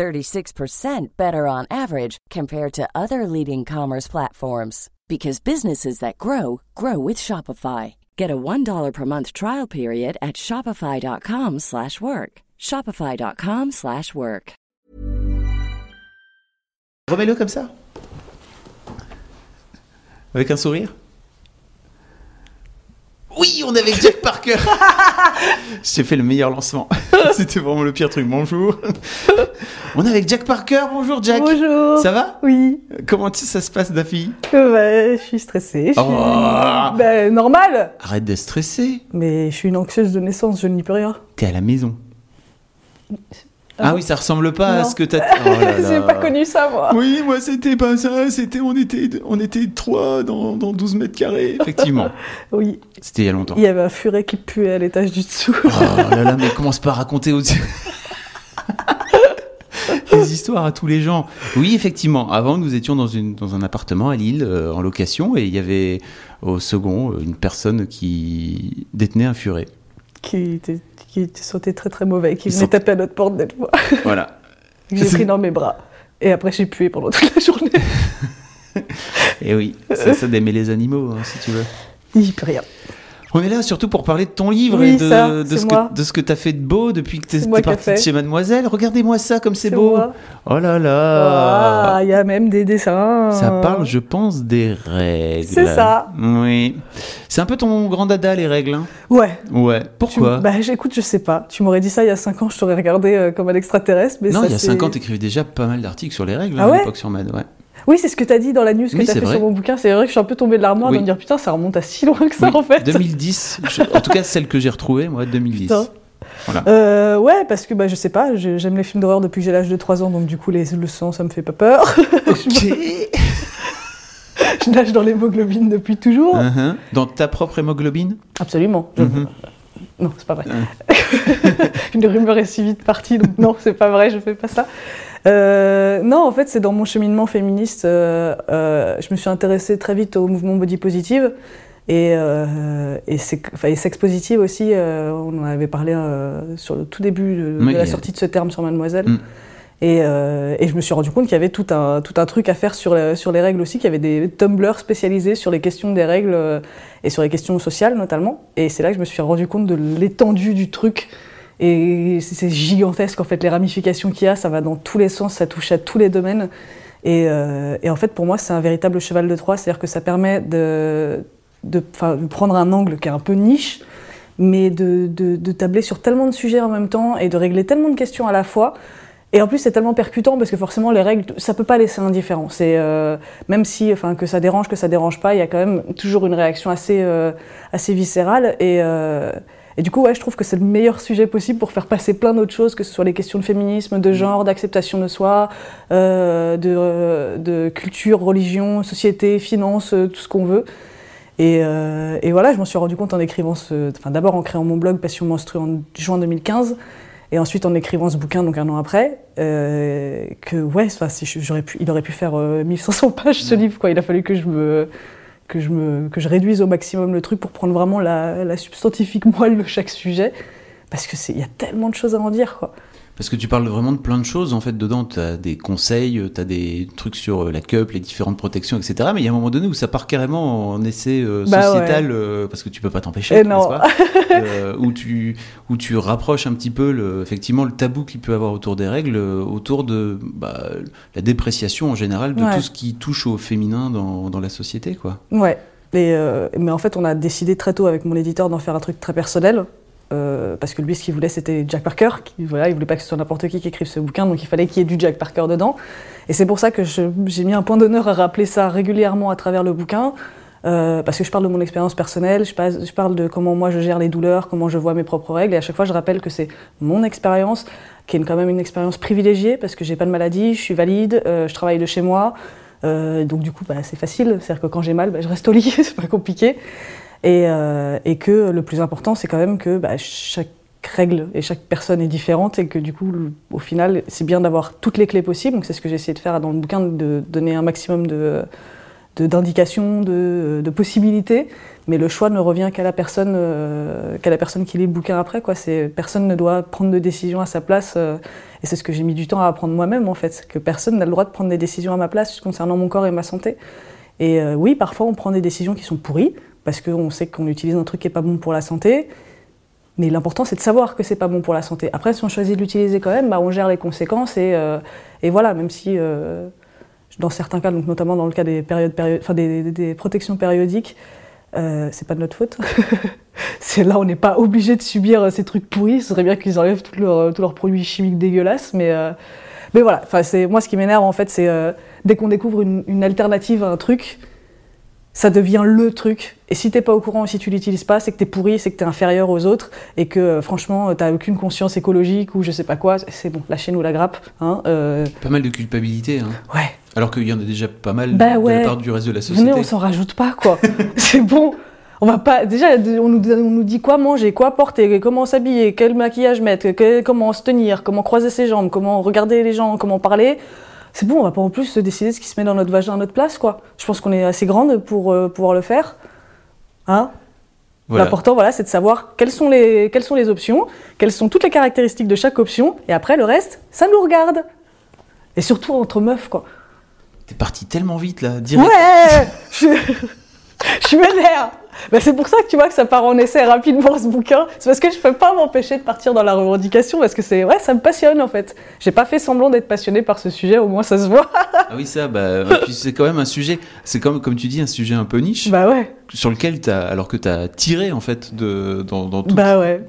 36% better on average compared to other leading commerce platforms because businesses that grow grow with Shopify. Get a $1 per month trial period at shopify.com/work. shopify.com/work. Remets-le comme ça. Avec un sourire. Oui, on est avec Jack Parker. J'ai fait le meilleur lancement. C'était vraiment le pire truc. Bonjour. On est avec Jack Parker. Bonjour Jack. Bonjour. Ça va? Oui. Comment tu- ça se passe, Daffy? Euh, bah, je suis stressée. Je suis... Oh. Bah, normal. Arrête de stresser. Mais je suis une anxieuse de naissance, je n'y peux rien. T'es à la maison. Ah oui, ça ressemble pas à ce que t'as. Oh. J'ai pas connu ça, moi. Oui, moi c'était pas ça. C'était on était on était trois dans, dans 12 mètres carrés. Effectivement. Oui. C'était il y a longtemps. Il y avait un furet qui puait à l'étage du dessous. Oh là là, mais commence pas à raconter aux... des histoires à tous les gens. Oui, effectivement. Avant, nous étions dans, une, dans un appartement à Lille, euh, en location, et il y avait au second une personne qui détenait un furet. qui, était, qui sauté très très mauvais, qui venait taper à notre porte d'être fois. Voilà. J'ai pris dans mes bras. Et après, j'ai pué pendant toute la journée. Et oui, c'est ça d'aimer les animaux, hein, si tu veux. Il peut rien. On est là surtout pour parler de ton livre Oui, et de, ça, de c'est ce que, de ce que tu as fait de beau depuis que tu es ai partie de chez Mademoiselle. Regardez-moi ça comme c'est beau. moi. Oh là là. Il y a même des dessins. Ça parle, je pense, des règles. C'est ça. Oui. C'est un peu ton grand dada, les règles. hein Ouais. Ouais. Tu- Pourquoi Bah, j'écoute, je sais pas. Tu m'aurais dit ça il y a 5 ans, je t'aurais regardé euh, comme un extraterrestre. Mais Non, ça, il y a c'est- 5 ans, t'écrivais déjà pas mal d'articles sur les règles Ah hein, à ouais? l'époque sur Mad. Ouais. Oui, c'est ce que tu as dit dans la news que Oui, tu as fait vrai. sur mon bouquin. C'est vrai que je suis un peu tombée de l'armoire Oui. de me dire putain, ça remonte à si loin que ça Oui, en fait. 2010. je- En tout cas, celle que j'ai retrouvée, moi, 2010. Putain. Voilà. Euh, ouais, parce que bah, je sais pas, j'aime les films d'horreur depuis que j'ai l'âge de 3 ans, donc du coup, les, le sang, ça me fait pas peur. Je nage dans l'hémoglobine depuis toujours. Uh-huh. Dans ta propre hémoglobine? Absolument. Je- Mhm. Non, c'est pas vrai. Une rumeur est si vite partie, donc non, c'est pas vrai, je fais pas ça. Euh, non, en fait, c'est dans mon cheminement féministe, euh, euh, je me suis intéressée très vite au mouvement body positive et, euh, et, enfin, et sex positive aussi. euh, on en avait parlé euh, sur le tout début de, la sortie de ce terme sur Mademoiselle. Mm. Et, euh, et je me suis rendu compte qu'il y avait tout un, tout un truc à faire sur, la- sur les règles aussi, qu'il y avait des Tumblr spécialisés sur les questions des règles et sur les questions sociales notamment. Et c'est là que je me suis rendu compte de l'étendue du truc. Et c'est gigantesque en fait, les ramifications qu'il y a, ça va dans tous les sens, ça touche à tous les domaines. Et, euh, en fait, pour moi, c'est un véritable cheval de Troie, c'est-à-dire que ça permet de, prendre un angle qui est un peu niche, mais de, tabler sur tellement de sujets en même temps et de régler tellement de questions à la fois. Et en plus, c'est tellement percutant parce que forcément, les règles, ça peut pas laisser indifférent. C'est euh, même si, que ça dérange, que ça dérange pas, il y a quand même toujours une réaction assez, euh, viscérale. Et, et du coup, ouais, je trouve que c'est le meilleur sujet possible pour faire passer plein d'autres choses, que ce soit les questions de féminisme, de genre, d'acceptation de soi, euh, de, euh, de culture, religion, société, finance, euh, tout ce qu'on veut. Et, euh, et voilà, je m'en suis rendu compte en écrivant ce, enfin d'abord en créant mon blog Passion Monstrue en juin 2015, et ensuite en écrivant ce bouquin donc un an après, euh, que ouais, si j'aurais pu, il aurait pu faire euh, 1500 pages ce livre quoi. Il a fallu que je me que je que je réduise au maximum le truc pour prendre vraiment la, la substantifique moelle de chaque sujet, parce que c'est il y a tellement de choses à en dire quoi. Parce que tu parles vraiment de plein de choses, en fait, dedans, tu as des conseils, tu as des trucs sur euh, la cup, les différentes protections, etc. Mais il y a un moment donné où ça part carrément en essai euh, Bah sociétal, euh, parce que tu peux pas t'empêcher, Euh, où, tu, où tu rapproches un petit peu, le, effectivement, le tabou qu'il peut avoir autour des règles, euh, autour de bah, la dépréciation en général de Ouais. tout ce qui touche au féminin dans, dans la société, quoi. Ouais. Et, euh, mais en fait, on a décidé très tôt avec mon éditeur d'en faire un truc très personnel. Euh, parce que lui, ce qu'il voulait, c'était Jack Parker. Qui, voilà, il voulait pas que ce soit n'importe qui qui écrive ce bouquin, donc il fallait qu'il y ait du Jack Parker dedans. Et c'est pour ça que j'ai mis un point d'honneur à rappeler ça régulièrement à travers le bouquin. euh, parce que je parle de mon expérience personnelle, je parle de comment moi je gère les douleurs, comment je vois mes propres règles, et à chaque fois je rappelle que c'est mon expérience, qui est quand même une expérience privilégiée, parce que j'ai pas de maladie, je suis valide, euh, je travaille de chez moi, donc du coup, bah, c'est facile. C'est-à-dire que quand j'ai mal, bah, je reste au lit, c'est pas compliqué. Et, et, que le plus important, c'est quand même que bah, chaque règle et chaque personne est différente et que du coup, au final, c'est bien d'avoir toutes les clés possibles. Donc c'est ce que j'ai essayé de faire dans le bouquin, de donner un maximum de d'indications, de, de, possibilités, mais le choix ne revient qu'à la personne, euh, qu'à la personne qui lit le bouquin après. Quoi. Personne ne doit prendre de décision à sa place, euh, et c'est ce que j'ai mis du temps à apprendre moi-même en fait, que personne n'a le droit de prendre des décisions à ma place concernant mon corps et ma santé. Et euh, oui, parfois on prend des décisions qui sont pourries, parce qu'on sait qu'on utilise un truc qui est pas bon pour la santé, mais l'important c'est de savoir que c'est pas bon pour la santé. Après, si on choisit de l'utiliser quand même, bah, on gère les conséquences, et, et voilà, même si dans certains cas, donc notamment dans le cas des, périodes, des, protections périodiques, euh, c'est pas de notre faute. là, on n'est pas obligé de subir euh, ces trucs pourris. Ce serait bien qu'ils enlèvent tous leurs, euh, produits chimiques dégueulasses, mais euh, mais voilà. Moi ce qui m'énerve en fait, c'est dès qu'on découvre une, alternative à un truc, ça devient le truc. Et si t'es pas au courant, si tu l'utilises pas, c'est que t'es pourri, c'est que t'es inférieur aux autres, et que franchement, t'as aucune conscience écologique ou je sais pas quoi. C'est bon, lâchez-nous la grappe. Hein, Pas mal de culpabilité. Hein. Ouais. Alors qu'il y en a déjà pas mal bah de la part du reste de la société. Venez, on s'en rajoute pas, quoi. c'est bon. On va pas. Déjà, on nous, on nous, dit quoi manger, quoi porter, comment s'habiller, quel maquillage mettre, comment se tenir, comment croiser ses jambes, comment regarder les gens, comment parler. C'est bon, on va pas en plus se décider ce qui se met dans notre vagin à notre place, quoi. Je pense qu'on est assez grande pour euh, pouvoir le faire. Hein? L'important, voilà, c'est de savoir quelles sont, les, quelles sont les options, quelles sont toutes les caractéristiques de chaque option, et après, le reste, ça nous regarde. Et surtout entre meufs, quoi. T'es parti tellement vite là, direct. Ouais Je, je m'énerve bah, C'est pour ça que tu vois que ça part en essai rapidement ce bouquin. C'est parce que je peux pas m'empêcher de partir dans la revendication parce que c'est ouais, ça me passionne en fait. J'ai pas fait semblant d'être passionné par ce sujet, au moins ça se voit. ah oui ça, bah c'est quand même un sujet, c'est comme comme tu dis un sujet un peu niche. Bah ouais. Sur lequel as, alors que t'as tiré en fait de dans, dans tout. Bah ouais.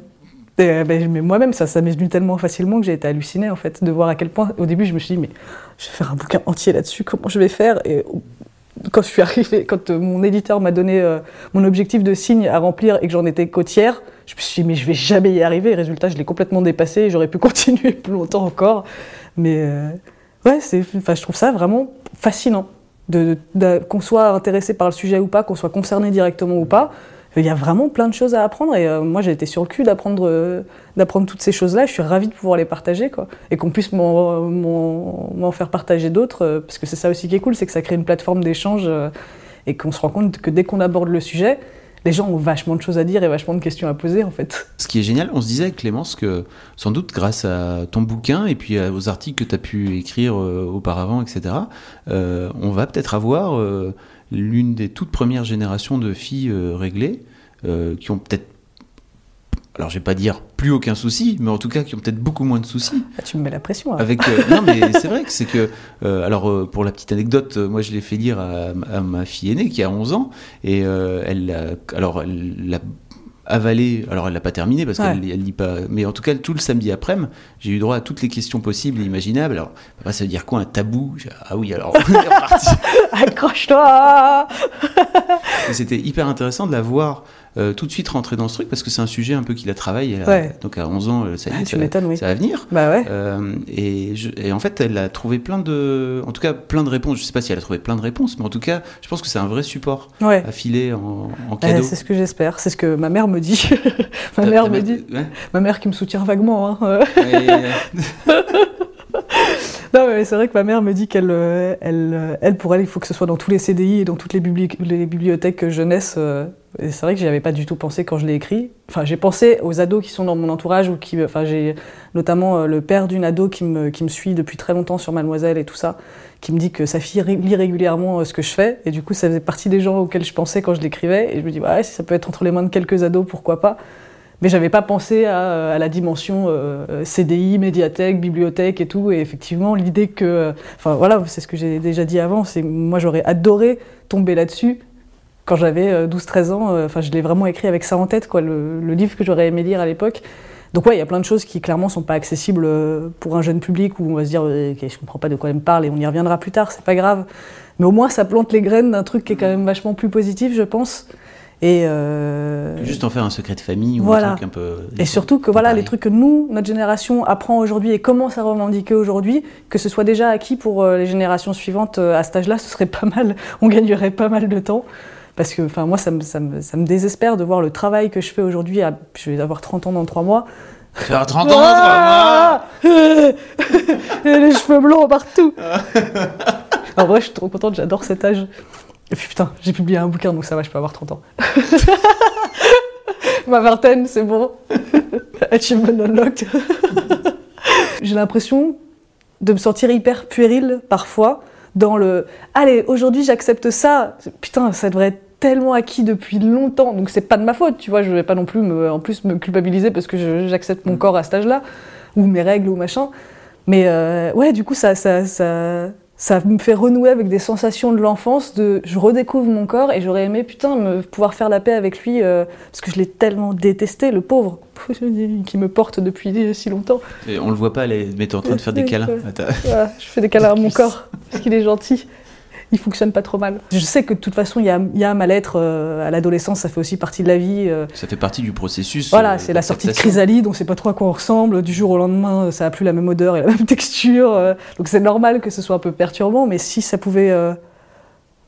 Euh, ben, mais moi-même, ça, ça m'est venu tellement facilement que j'ai été hallucinée en fait de voir à quel point. Au début, je me suis dit mais je vais faire un bouquin entier là-dessus. Comment je vais faire? Et quand je suis arrivée, quand euh, mon éditeur m'a donné euh, mon objectif de signe à remplir et que j'en étais côtière, je me suis dit mais je vais jamais y arriver. résultat, je l'ai complètement dépassé. J'aurais pu continuer plus longtemps encore. Mais ouais, c'est. Enfin, je trouve ça vraiment fascinant. De, qu'on soit intéressé par le sujet ou pas, qu'on soit concerné directement ou pas, il y a vraiment plein de choses à apprendre et euh, moi j'ai été sur le cul d'apprendre euh, d'apprendre toutes ces choses-là. Je suis ravie de pouvoir les partager quoi et qu'on puisse m'en faire partager d'autres euh, parce que c'est ça aussi qui est cool, c'est que ça crée une plateforme d'échange et qu'on se rend compte que dès qu'on aborde le sujet, les gens ont vachement de choses à dire et vachement de questions à poser en fait. Ce qui est génial, on se disait avec Clémence que sans doute grâce à ton bouquin et puis aux articles que tu as pu écrire auparavant, etc., on va peut-être avoir l'une des toutes premières générations de filles euh, réglées, euh, qui ont peut-être, alors je vais pas dire plus aucun souci, mais en tout cas qui ont peut-être beaucoup moins de soucis. Ah, tu me mets la pression. Hein. Avec, euh, non mais c'est vrai que c'est que, alors pour la petite anecdote, moi je l'ai fait lire à, ma fille aînée qui a 11 ans, et elle, alors elle l'a avalé. Alors, elle l'a pas terminé parce qu'elle elle lit pas. Mais en tout cas, tout le samedi après-midi, j'ai eu droit à toutes les questions possibles et imaginables. Alors, ça veut dire quoi un tabou? Ah oui, alors on est reparti. Accroche-toi C'était hyper intéressant de la voir euh, tout de suite rentrer dans ce truc parce que c'est un sujet un peu qu'il a travaillé. donc à 11 ans, ça, y est, ah, ça, oui. ça, va venir. Bah ouais. Euh, et, et, en fait, elle a trouvé plein de, en tout cas, plein de réponses. Je sais pas si elle a trouvé plein de réponses, mais en tout cas, je pense que c'est un vrai support à filer en, en cadeau. c'est ce que j'espère. C'est ce que ma mère me dit. ma mère me dit. Ma mère qui me soutient vaguement. Hein. non, mais c'est vrai que ma mère me dit qu'elle, euh, elle, elle, pour elle, il faut que ce soit dans tous les CDI et dans toutes les, les bibliothèques jeunesse. Euh, c'est vrai que j'y avais pas du tout pensé quand je l'ai écrit. Enfin, j'ai pensé aux ados qui sont dans mon entourage ou qui, enfin, j'ai notamment euh, le père d'une ado qui me, qui me suit depuis très longtemps sur Mademoiselle et tout ça, qui me dit que sa fille lit régulièrement ce que je fais. Et du coup, ça faisait partie des gens auxquels je pensais quand je l'écrivais. Et je me dis, ouais, si ça peut être entre les mains de quelques ados, pourquoi pas. Mais j'avais pas pensé à, la dimension euh, CDI, médiathèque, bibliothèque et tout. Et effectivement, l'idée que, enfin voilà, c'est ce que j'ai déjà dit avant. C'est moi j'aurais adoré tomber là-dessus quand j'avais 12-13 euh, ans. Euh, enfin, je l'ai vraiment écrit avec ça en tête, quoi, le, livre que j'aurais aimé lire à l'époque. Donc ouais, il y a plein de choses qui clairement sont pas accessibles pour un jeune public où on va se dire, ok, je comprends pas de quoi elle me parle et on y reviendra plus tard, c'est pas grave. Mais au moins ça plante les graines d'un truc qui est quand même vachement plus positif, je pense Et euh, Juste en faire un secret de famille ou Voilà. un truc un peu. Et surtout que voilà, Pareil. les trucs que nous, notre génération, apprend aujourd'hui et commence à revendiquer aujourd'hui, que ce soit déjà acquis pour euh, les générations suivantes euh, à cet âge-là, ce serait pas mal. On gagnerait pas mal de temps. Parce que enfin, moi, ça me, ça, me, ça me désespère de voir le travail que je fais aujourd'hui. à- Je vais avoir 30 ans dans 3 mois. Faire 30 ans, trois mois Ah Et les cheveux blonds partout. en vrai, je suis trop contente, j'adore cet âge. Et puis putain, j'ai publié un bouquin, donc ça va, je peux avoir 30 ans. Ma vingtaine, c'est bon. Achievement unlocked. j'ai l'impression de me sentir hyper puéril parfois dans le allez aujourd'hui j'accepte ça. Putain ça devrait être tellement acquis depuis longtemps. Donc c'est pas de ma faute tu vois. Je vais pas non plus me, en plus me culpabiliser parce que j'accepte mon corps à cet âge-là ou mes règles ou machin. Mais euh, ouais du coup ça ça, ça ça me fait renouer avec des sensations de l'enfance de je redécouvre mon corps et j'aurais aimé putain me pouvoir faire la paix avec lui euh, parce que je l'ai tellement détesté le pauvre. Qui me porte depuis si longtemps. Et on le voit pas, mais t'es en train de faire des câlins. je fais des câlins à mon corps parce qu'il est gentil. Il fonctionne pas trop mal. Je sais que de toute façon, il y a, il y a un mal-être euh, à l'adolescence, ça fait aussi partie de la vie. euh. Ça fait partie du processus. Voilà, euh, c'est la sortie de chrysalide, on sait pas trop à quoi on ressemble. Du jour au lendemain, ça a plus la même odeur et la même texture. donc c'est normal que ce soit un peu perturbant, mais si ça pouvait.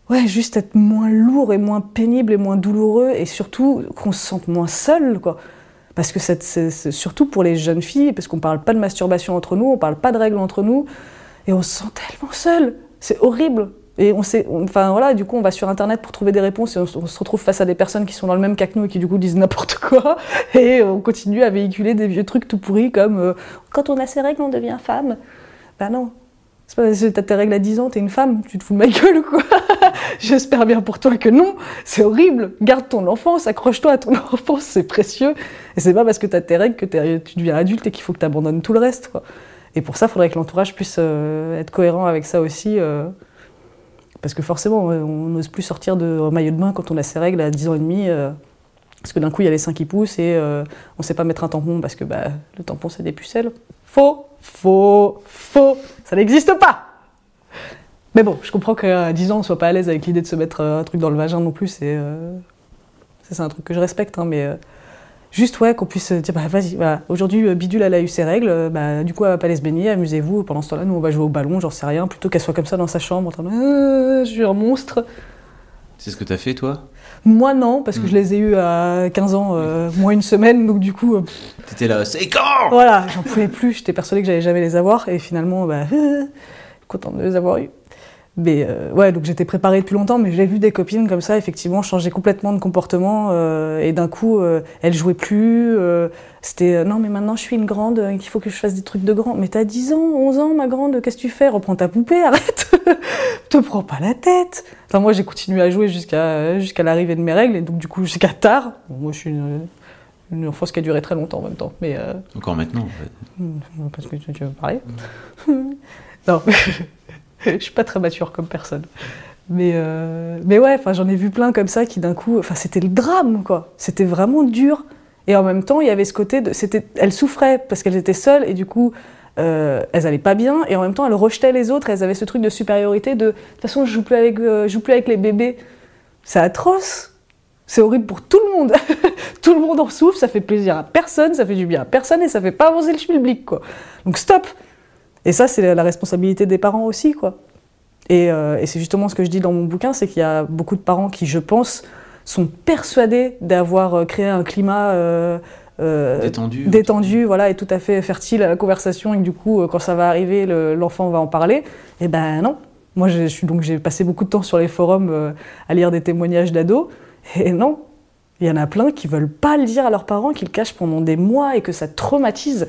Ouais, juste être moins lourd et moins pénible et moins douloureux, et surtout qu'on se sente moins seul, quoi. Parce que c'est surtout pour les jeunes filles, parce qu'on parle pas de masturbation entre nous, on parle pas de règles entre nous, et on se sent tellement seul. C'est horrible. Et on sait, enfin voilà, du coup, on va sur internet pour trouver des réponses et on, se- retrouve face à des personnes qui sont dans le même cas que nous et qui du coup disent n'importe quoi. Et on continue à véhiculer des vieux trucs tout pourris comme euh, quand on a ses règles, on devient femme. Bah non. C'est pas parce que t'as tes règles à 10 ans, t'es une femme, tu te fous de ma gueule ou quoi? J'espère bien pour toi que non, c'est horrible. Garde ton enfance, accroche-toi à ton enfance, c'est précieux. Et c'est pas parce que t'as tes règles que tu deviens adulte et qu'il faut que t'abandonnes tout le reste. Quoi. Et pour ça, il faudrait que l'entourage puisse euh, être cohérent avec ça aussi. euh, parce que forcément, euh, on n'ose plus sortir de maillot de bain quand on a ses règles à 10 ans et demi. euh, parce que d'un coup, il y a les seins qui poussent et euh, on sait pas mettre un tampon parce que bah, le tampon, c'est des pucelles. Faux, faux, faux. Ça n'existe pas. Mais bon, je comprends qu'à 10 ans, on soit pas à l'aise avec l'idée de se mettre un truc dans le vagin non plus. C'est un truc que je respecte, hein, mais juste ouais qu'on puisse euh, dire bah vas-y, voilà. aujourd'hui euh, Bidule elle a eu ses règles, euh, bah du coup elle va pas aller se baigner, amusez-vous. Pendant ce temps-là, nous on va jouer au ballon, j'en sais rien, plutôt qu'elle soit comme ça dans sa chambre en train de Euh, je suis un monstre. C'est ce que t'as fait, toi? Moi non, parce que Mm. je les ai eus à 15 ans, euh, moins une semaine, donc du coup. euh, T'étais là, c'est quand? Voilà, j'en pouvais plus, j'étais persuadée que j'allais jamais les avoir, et finalement, bah, contente de les avoir eus. Mais euh, ouais, donc j'étais préparée depuis longtemps, mais j'ai vu des copines comme ça, effectivement, changer complètement de comportement, euh, et d'un coup, euh, elles jouaient plus. euh, C'était non, mais maintenant je suis une grande, il faut que je fasse des trucs de grand. Mais t'as 10 ans, 11 ans, ma grande, qu'est-ce que tu fais? Reprends ta poupée, arrête Te prends pas la tête Enfin, moi j'ai continué à jouer jusqu'à jusqu'à l'arrivée de mes règles, et donc du coup jusqu'à tard. Bon, moi je suis une, une enfance qui a duré très longtemps en même temps, mais. Encore maintenant, en fait. Hmm, Parce que tu, tu veux parler Non, je suis pas très mature comme personne. Mais, euh, mais ouais, j'en ai vu plein comme ça qui d'un coup, c'était le drame, quoi. C'était vraiment dur. Et en même temps, il y avait ce côté de, elles souffraient parce qu'elles étaient seules et du coup, euh, elles allaient pas bien. Et en même temps, elles rejetaient les autres. Elles avaient ce truc de supériorité de, de toute façon, je joue plus avec, euh, joue plus avec les bébés. C'est atroce. C'est horrible pour tout le monde. tout le monde en souffre. Ça fait plaisir à personne. Ça fait du bien à personne et ça fait pas avancer le schmilblick, quoi. Donc stop. Et ça, c'est la- responsabilité des parents aussi, quoi. Et, euh, et c'est justement ce que je dis dans mon bouquin, c'est qu'il y a beaucoup de parents qui, je pense, sont persuadés d'avoir euh, créé un climat euh, euh, Détendu. détendu, voilà, et tout à fait fertile à la conversation, et que du coup, quand ça va arriver, le- l'enfant va en parler. Et ben non. Moi, je, je suis donc j'ai passé beaucoup de temps sur les forums à lire des témoignages d'ados, et non. Il y en a plein qui veulent pas le dire à leurs parents, qui le cachent pendant des mois et que ça traumatise.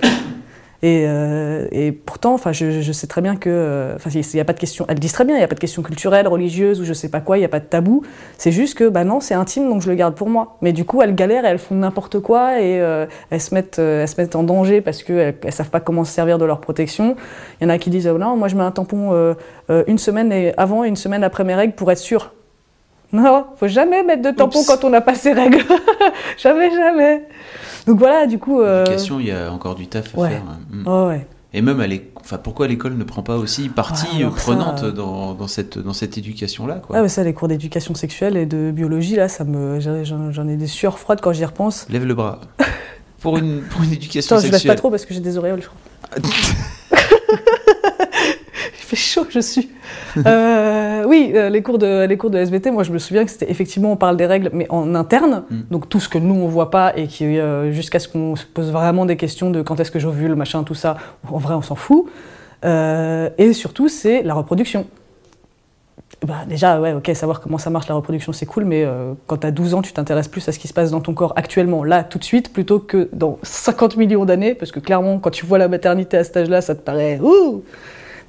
Et, euh, et pourtant, enfin, je, sais très bien que, euh, enfin, il y a pas de question. Elles disent très bien, il n'y a pas de question culturelle, religieuse ou je sais pas quoi, il n'y a pas de tabou. C'est juste que, bah non, c'est intime, donc je le garde pour moi. Mais du coup, elles galèrent, et elles font n'importe quoi et euh, elles se mettent, elles se mettent en danger parce qu'elles elles savent pas comment se servir de leur protection. Il y en a qui disent, oh non, moi je mets un tampon une semaine avant et une semaine après mes règles pour être sûre. Non, faut jamais mettre de tampon Oups. quand on n'a pas ses règles. jamais, jamais. Donc voilà, du coup. euh, L'éducation, il y a encore du taf à ouais. faire. Mm. Oh ouais. Et même, à enfin, pourquoi l'école ne prend pas aussi partie Ah, ça, prenante euh, dans, dans cette, dans cette éducation-là. Ah, mais ça, les cours d'éducation sexuelle et de biologie, là, ça me, j'en ai des sueurs froides quand j'y repense. Lève le bras. pour, une, pour une éducation Attends, je lève sexuelle. pas trop parce que j'ai des auréoles, je crois. Fait chaud, je suis. Euh, oui, euh, les cours de les cours de SVT, moi je me souviens que c'était effectivement on parle des règles, mais en interne, Mm. donc tout ce que nous on voit pas et qui euh, jusqu'à ce qu'on se pose vraiment des questions de quand est-ce que j'ovule, machin, tout ça. En vrai, on s'en fout. Euh, et surtout, c'est la reproduction. Bah, déjà, ouais, ok, savoir comment ça marche la reproduction, c'est cool, mais quand tu as 12 ans, tu t'intéresses plus à ce qui se passe dans ton corps actuellement, là, tout de suite, plutôt que dans 50 millions d'années, parce que clairement, quand tu vois la maternité à cet âge-là, ça te paraît ouh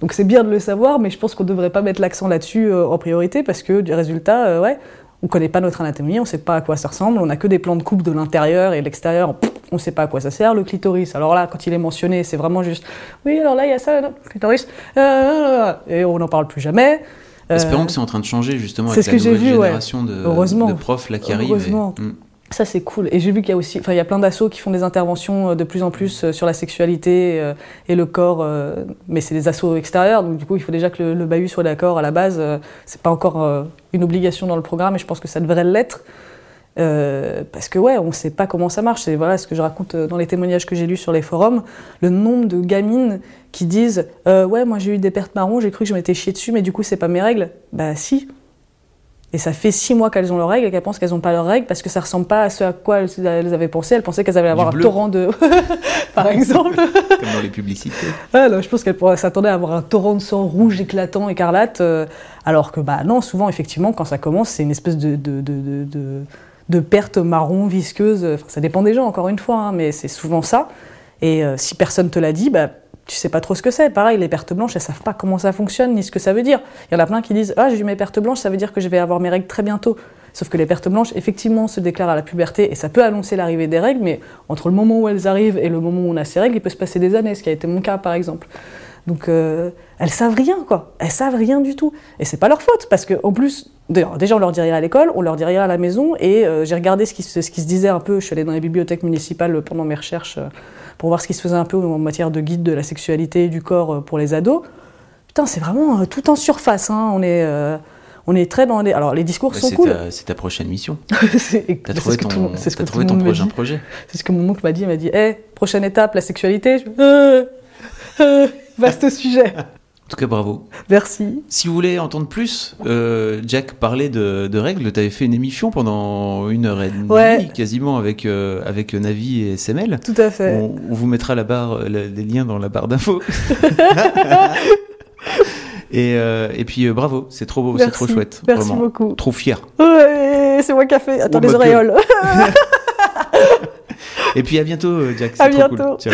Donc c'est bien de le savoir, mais je pense qu'on ne devrait pas mettre l'accent là-dessus euh, en priorité, parce que du résultat, euh, ouais, on connaît pas notre anatomie, on sait pas à quoi ça ressemble, on a que des plans de coupe de l'intérieur et de l'extérieur, on sait pas à quoi ça sert. Le clitoris, alors là, quand il est mentionné, c'est vraiment juste, oui, alors là, il y a ça, le clitoris, euh, et on n'en parle plus jamais. Espérons que c'est en train de changer justement avec ce la nouvelle vu, ouais. génération de, profs là qui arrivent. et-. Ça c'est cool. Et j'ai vu qu'il y a aussi, enfin il y a plein d'assos qui font des interventions euh, de plus en plus euh, sur la sexualité euh, et le corps, mais c'est des assos extérieurs, donc du coup il faut déjà que le, bahut soit d'accord à la base. C'est pas encore une obligation dans le programme, et je pense que ça devrait l'être. Parce que ouais, on sait pas comment ça marche. C'est voilà ce que je raconte dans les témoignages que j'ai lus sur les forums. Le nombre de gamines qui disent ouais moi j'ai eu des pertes marron, j'ai cru que je m'étais chié dessus, mais du coup c'est pas mes règles. Bah si. Et ça fait six mois qu'elles ont leurs règles et qu'elles pensent qu'elles n'ont pas leurs règles parce que ça ressemble pas à ce à quoi elles, avaient pensé. Elles pensaient qu'elles allaient avoir un torrent de, par exemple. Comme dans les publicités. Non, je pense qu'elle pourrait- s'attendait à avoir un torrent de sang rouge éclatant, écarlate, euh, alors que bah non, souvent effectivement quand ça commence, c'est une espèce de, de, de, de, de- marron visqueuse. Enfin, ça dépend des gens encore une fois, hein, mais c'est souvent ça. Et euh, si personne te l'a dit, bah tu sais pas trop ce que c'est. Pareil, les pertes blanches, elles savent pas comment ça fonctionne ni ce que ça veut dire. Il y en a plein qui disent ah j'ai eu mes pertes blanches, ça veut dire que je vais avoir mes règles très bientôt. Sauf que les pertes blanches, effectivement, se déclarent à la puberté et ça peut annoncer l'arrivée des règles, mais entre le moment où elles arrivent et le moment où on a ces règles, il peut se passer des années, ce qui a été mon cas par exemple. Donc euh, elles savent rien, quoi. Elles savent rien du tout. Et c'est pas leur faute, parce qu'en plus, déjà on leur dit à l'école, on leur dit rien à la maison, et euh, j'ai regardé ce qui, se, ce qui se disait un peu, je suis allée dans les bibliothèques municipales pendant mes recherches euh, pour voir ce qui se faisait un peu en matière de guide de la sexualité et du corps euh, pour les ados. Putain, c'est vraiment euh, tout en surface, hein. On est... euh, on est très dans les. Alors, les discours Ouais, sont cool. c'est ta prochaine mission. c'est T'as trouvé ce tout ton, que trouvé prochain projet. C'est ce que mon oncle m'a dit. Il m'a dit Hé, prochaine étape, la sécurité. Je... Euh, euh, vaste sujet. En tout cas, bravo. Merci. Si vous voulez entendre plus, euh, Jack parlait de, de règles. Tu avais fait une émission pendant une heure et demie, Ouais. quasiment, avec, euh, avec Navi et SML. Tout à fait. On, on vous mettra la barre, la- les liens dans la barre d'infos. et, euh, et puis, bravo, c'est trop beau, c'est trop chouette. Merci vraiment. beaucoup. Trop fier. Ouais, c'est moi qui a fait. Attends, Oh, les bah, auréoles. Et puis, à bientôt, Jack. À bientôt. cool. Ciao.